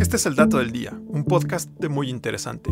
Este es el Dato del Día, un podcast muy interesante.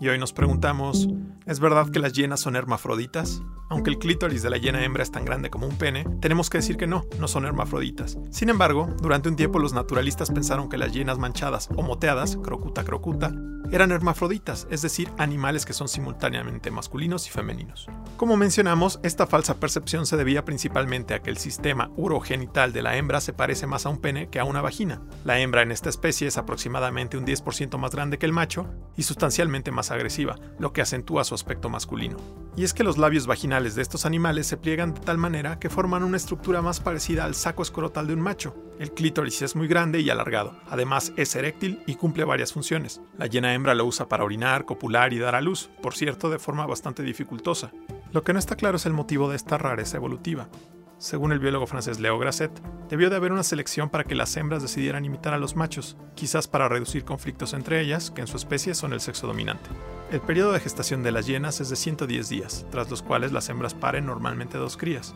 Y hoy nos preguntamos, ¿es verdad que las hienas son hermafroditas? Aunque el clítoris de la hiena hembra es tan grande como un pene, tenemos que decir que no, no son hermafroditas. Sin embargo, durante un tiempo los naturalistas pensaron que las hienas manchadas o moteadas, crocuta crocuta, eran hermafroditas, es decir, animales que son simultáneamente masculinos y femeninos. Como mencionamos, esta falsa percepción se debía principalmente a que el sistema urogenital de la hembra se parece más a un pene que a una vagina. La hembra en esta especie es aproximadamente un 10% más grande que el macho y sustancialmente más agresiva, lo que acentúa su aspecto masculino. Y es que los labios vaginales de estos animales se pliegan de tal manera que forman una estructura más parecida al saco escrotal de un macho. El clítoris es muy grande y alargado, además es eréctil y cumple varias funciones. La llena hembra lo usa para orinar, copular y dar a luz, por cierto de forma bastante dificultosa. Lo que no está claro es el motivo de esta rareza evolutiva. Según el biólogo francés Leo Grasset, debió de haber una selección para que las hembras decidieran imitar a los machos, quizás para reducir conflictos entre ellas, que en su especie son el sexo dominante. El periodo de gestación de las hienas es de 110 días, tras los cuales las hembras paren normalmente dos crías.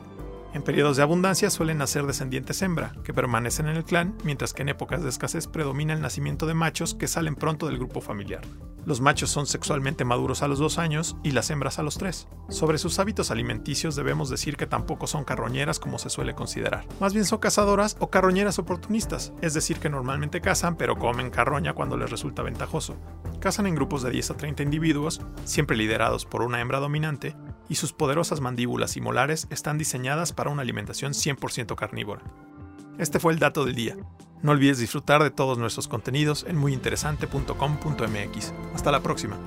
En periodos de abundancia suelen nacer descendientes hembra, que permanecen en el clan, mientras que en épocas de escasez predomina el nacimiento de machos que salen pronto del grupo familiar. Los machos son sexualmente maduros a los dos años y las hembras a los tres. Sobre sus hábitos alimenticios debemos decir que tampoco son carroñeras como se suele considerar. Más bien son cazadoras o carroñeras oportunistas, es decir que normalmente cazan pero comen carroña cuando les resulta ventajoso. Cazan en grupos de 10 a 30 individuos, siempre liderados por una hembra dominante, y sus poderosas mandíbulas y molares están diseñadas para una alimentación 100% carnívora. Este fue el dato del día. No olvides disfrutar de todos nuestros contenidos en muyinteresante.com.mx. Hasta la próxima.